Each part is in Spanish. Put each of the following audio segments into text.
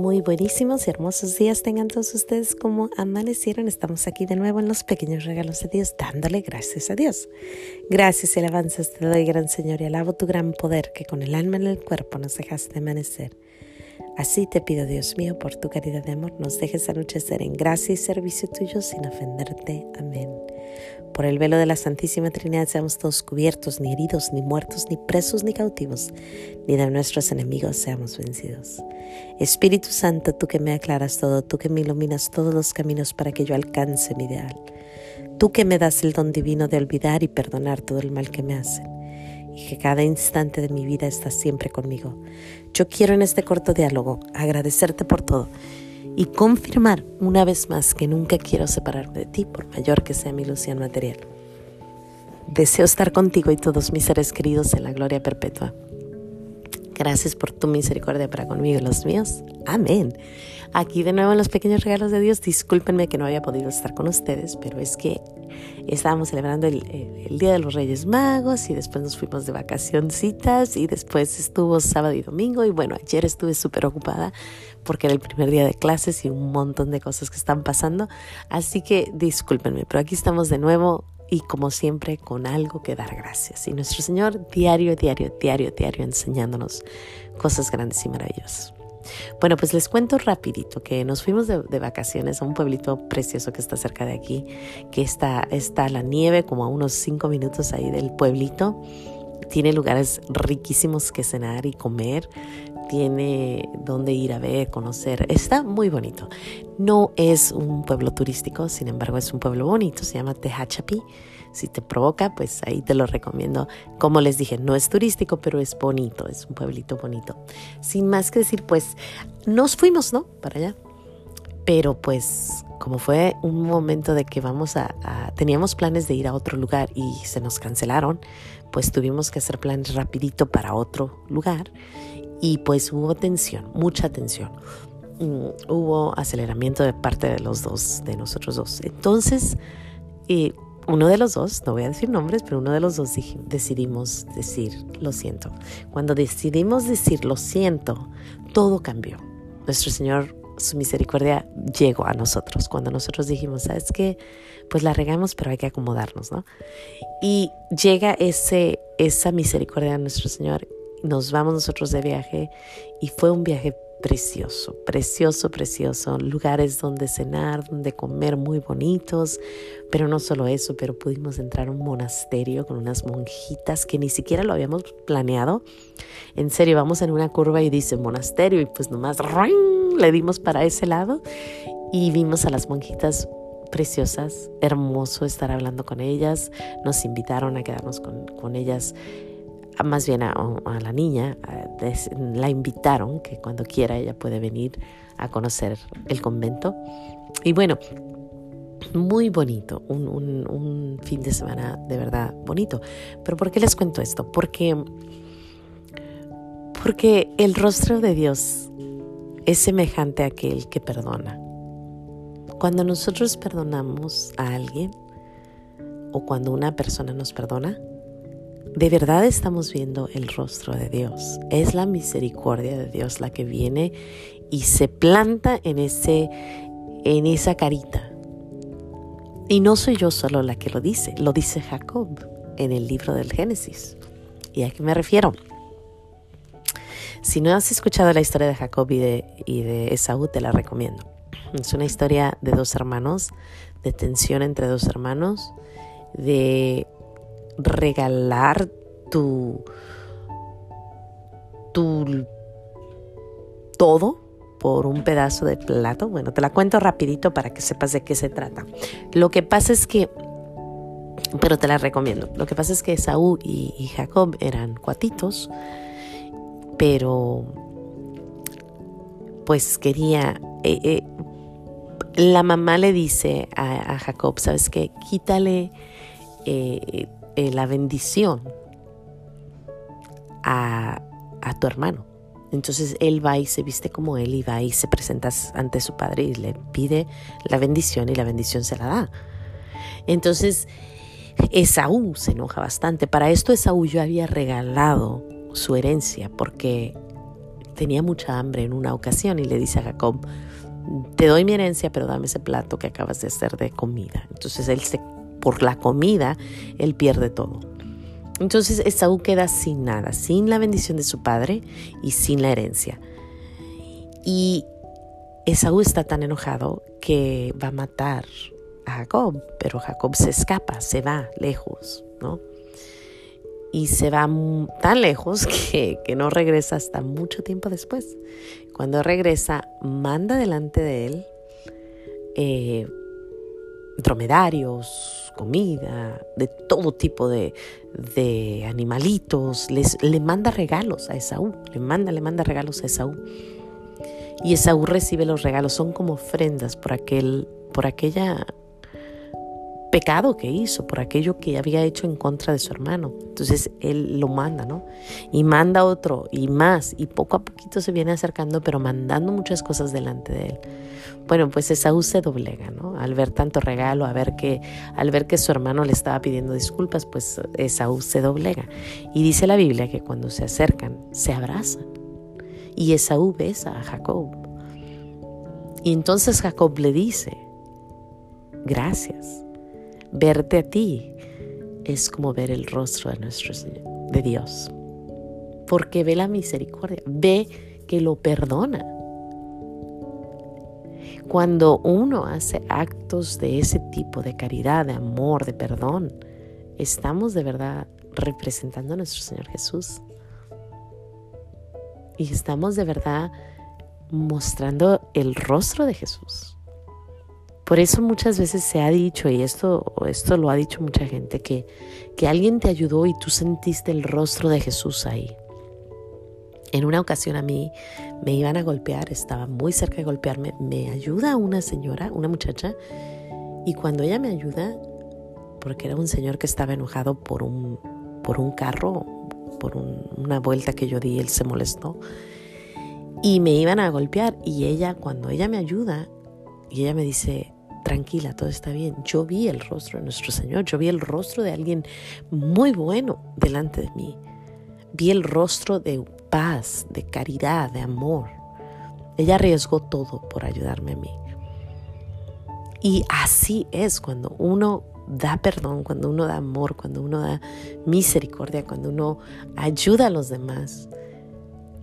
muy buenísimos y hermosos días tengan todos ustedes como amanecieron. Estamos aquí de nuevo en los pequeños regalos de Dios, dándole gracias a Dios. Gracias y alabanzas te doy, gran Señor, y alabo tu gran poder que con el alma en el cuerpo nos dejaste amanecer. Así te pido, Dios mío, por tu caridad de amor, nos dejes anochecer en gracia y servicio tuyo sin ofenderte. Amén. Por el velo de la Santísima Trinidad seamos todos cubiertos, ni heridos, ni muertos, ni presos, ni cautivos, ni de nuestros enemigos seamos vencidos. Espíritu Santo, tú que me aclaras todo, tú que me iluminas todos los caminos para que yo alcance mi ideal. Tú que me das el don divino de olvidar y perdonar todo el mal que me hacen. Y que cada instante de mi vida estás siempre conmigo. Yo quiero en este corto diálogo agradecerte por todo y confirmar una vez más que nunca quiero separarme de ti, por mayor que sea mi ilusión material. Deseo estar contigo y todos mis seres queridos en la gloria perpetua. Gracias por tu misericordia para conmigo y los míos. Amén. Aquí de nuevo en los pequeños regalos de Dios. Discúlpenme que no haya podido estar con ustedes, pero es que estábamos celebrando el, Día de los Reyes Magos y después nos fuimos de vacacioncitas y después estuvo sábado y domingo y bueno, ayer estuve súper ocupada porque era el primer día de clases y un montón de cosas que están pasando. Así que discúlpenme, pero aquí estamos de nuevo y como siempre con algo que dar gracias. Y nuestro Señor diario, diario, diario, diario enseñándonos cosas grandes y maravillosas. Bueno, pues les cuento rapidito que nos fuimos de, vacaciones a un pueblito precioso que está cerca de aquí, que está, está la nieve como a unos cinco minutos ahí del pueblito. Tiene lugares riquísimos que cenar y comer tiene donde ir a ver, conocer. Está muy bonito. No es un pueblo turístico, sin embargo es un pueblo bonito, se llama Tehachapi. Si te provoca, pues ahí te lo recomiendo. Como les dije, no es turístico, pero es bonito, es un pueblito bonito. Sin más que decir, pues nos fuimos, ¿no? Para allá. Pero pues como fue un momento de que vamos a, a, teníamos planes de ir a otro lugar y se nos cancelaron, pues tuvimos que hacer planes rapidito para otro lugar y pues hubo tensión, mucha tensión. Mm, hubo aceleramiento de parte de los dos, de nosotros dos. Entonces, eh, uno de los dos, no voy a decir nombres, pero uno de los dos decidimos decir lo siento. Cuando decidimos decir lo siento, todo cambió. Nuestro Señor, su misericordia llegó a nosotros. Cuando nosotros dijimos, ¿sabes qué? Pues la regamos, pero hay que acomodarnos, ¿no? Y llega ese, esa misericordia de nuestro Señor nos vamos nosotros de viaje y fue un viaje precioso, precioso, precioso. Lugares donde cenar, donde comer muy bonitos, pero no solo eso, pero pudimos entrar a un monasterio con unas monjitas que ni siquiera lo habíamos planeado. En serio, vamos en una curva y dice monasterio y pues nomás le dimos para ese lado y vimos a las monjitas preciosas, hermoso estar hablando con ellas, nos invitaron a quedarnos con, con ellas más bien a, la niña, la invitaron que cuando quiera ella puede venir a conocer el convento. Y bueno, muy bonito, un, un, fin de semana de verdad bonito. Pero ¿por qué les cuento esto? Porque, porque el rostro de Dios es semejante a aquel que perdona. Cuando nosotros perdonamos a alguien o cuando una persona nos perdona, de verdad estamos viendo el rostro de Dios. Es la misericordia de Dios la que viene y se planta en, ese, en esa carita. Y no soy yo solo la que lo dice, lo dice Jacob en el libro del Génesis. ¿Y a qué me refiero? Si no has escuchado la historia de Jacob y de, y Esaú, te la recomiendo. Es una historia de dos hermanos, de tensión entre dos hermanos, de regalar tu, tu todo por un pedazo de plato. Bueno, te la cuento rapidito para que sepas de qué se trata. Lo que pasa es que, pero te la recomiendo. Lo que pasa es que Saúl y, Jacob eran cuatitos, pero pues quería... Eh, eh, la mamá le dice a, Jacob, ¿sabes qué? Quítale eh, la bendición a, tu hermano. Entonces él va y se viste como él y va y se presenta ante su padre y le pide la bendición y la bendición se la da. Entonces Esaú se enoja bastante. Para esto Esaú yo había regalado su herencia porque tenía mucha hambre en una ocasión y le dice a Jacob, te doy mi herencia, pero dame ese plato que acabas de hacer de comida. Entonces él se, por la comida, él pierde todo. Entonces Esaú queda sin nada, sin la bendición de su padre y sin la herencia. Y Esaú está tan enojado que va a matar a Jacob, pero Jacob se escapa, se va lejos, ¿no? Y se va tan lejos que, no regresa hasta mucho tiempo después. Cuando regresa, manda delante de él eh, dromedarios, comida, de todo tipo de, de animalitos. Les, le manda regalos a Esaú, le manda, le manda regalos a Esaú. Y Esaú recibe los regalos, son como ofrendas por aquel, por aquella pecado que hizo, por aquello que había hecho en contra de su hermano. Entonces él lo manda, ¿no? Y manda otro y más, y poco a poquito se viene acercando, pero mandando muchas cosas delante de él. Bueno, pues Esaú se doblega, ¿no? Al ver tanto regalo, a ver que, al ver que su hermano le estaba pidiendo disculpas, pues Esaú se doblega. Y dice la Biblia que cuando se acercan, se abrazan. Y Esaú besa a Jacob. Y entonces Jacob le dice, gracias Verte a ti es como ver el rostro de nuestro Señor, de Dios. Porque ve la misericordia, ve que lo perdona. Cuando uno hace actos de ese tipo, de caridad, de amor, de perdón, estamos de verdad representando a nuestro Señor Jesús. Y estamos de verdad mostrando el rostro de Jesús. Por eso muchas veces se ha dicho, y esto, esto lo ha dicho mucha gente, que, que alguien te ayudó y tú sentiste el rostro de Jesús ahí. En una ocasión a mí me iban a golpear, estaba muy cerca de golpearme, me ayuda una señora, una muchacha, y cuando ella me ayuda, porque era un señor que estaba enojado por un, por un carro, por una vuelta que yo di, él se molestó, y me iban a golpear, y ella, cuando ella me ayuda, y ella me dice, tranquila, todo está bien. Yo vi el rostro de nuestro Señor, yo vi el rostro de alguien muy bueno delante de mí. Vi el rostro de paz, de caridad, de amor. Ella arriesgó todo por ayudarme a mí. Y así es cuando uno da perdón, cuando uno da amor, cuando uno da misericordia, cuando uno ayuda a los demás.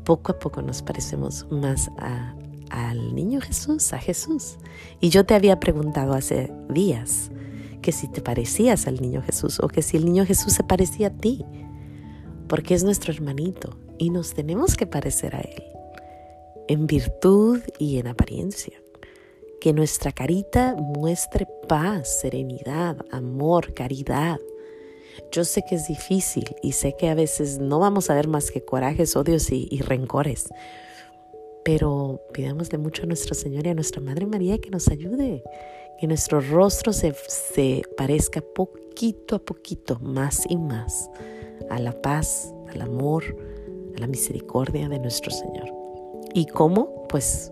Poco a poco nos parecemos más a, al niño Jesús, a Jesús. Y yo te había preguntado hace días que si te parecías al niño Jesús o que si el niño Jesús se parecía a ti, porque es nuestro hermanito y nos tenemos que parecer a Él, en virtud y en apariencia. Que nuestra carita muestre paz, serenidad, amor, caridad. Yo sé que es difícil y sé que a veces no vamos a ver más que corajes, odios y, y rencores, pero pidámosle mucho a nuestro Señor y a nuestra Madre María que nos ayude, que nuestro rostro se, se parezca poquito a poquito, más y más, a la paz, al amor, a la misericordia de nuestro Señor. ¿Y cómo? Pues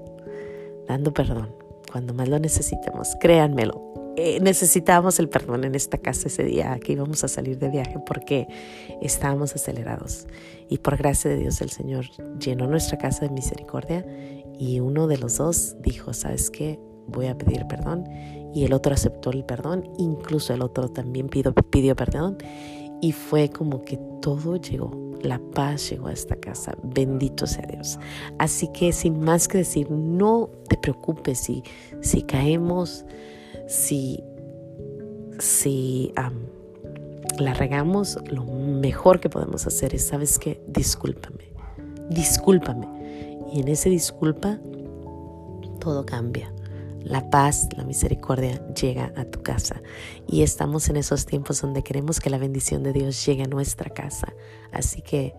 dando perdón cuando más lo necesitemos, créanmelo, eh, necesitábamos el perdón en esta casa ese día que íbamos a salir de viaje porque estábamos acelerados. Y por gracia de Dios el Señor llenó nuestra casa de misericordia y uno de los dos dijo, ¿sabes qué? Voy a pedir perdón. Y el otro aceptó el perdón, incluso el otro también pidió, pidió perdón. Y fue como que todo llegó, la paz llegó a esta casa. Bendito sea Dios. Así que sin más que decir, no te preocupes si, si caemos si, si la regamos, lo mejor que podemos hacer es, ¿sabes qué? Discúlpame, discúlpame. Y en ese disculpa, todo cambia. La paz, la misericordia llega a tu casa. Y estamos en esos tiempos donde queremos que la bendición de Dios llegue a nuestra casa. Así que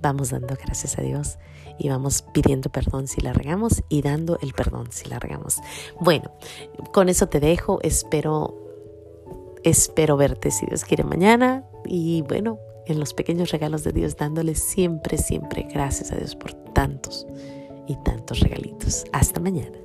vamos dando gracias a Dios y vamos pidiendo perdón si la regamos y dando el perdón si la regamos. Bueno, con eso te dejo, espero espero verte si Dios quiere mañana y bueno, en los pequeños regalos de Dios dándole siempre siempre gracias a Dios por tantos y tantos regalitos. Hasta mañana.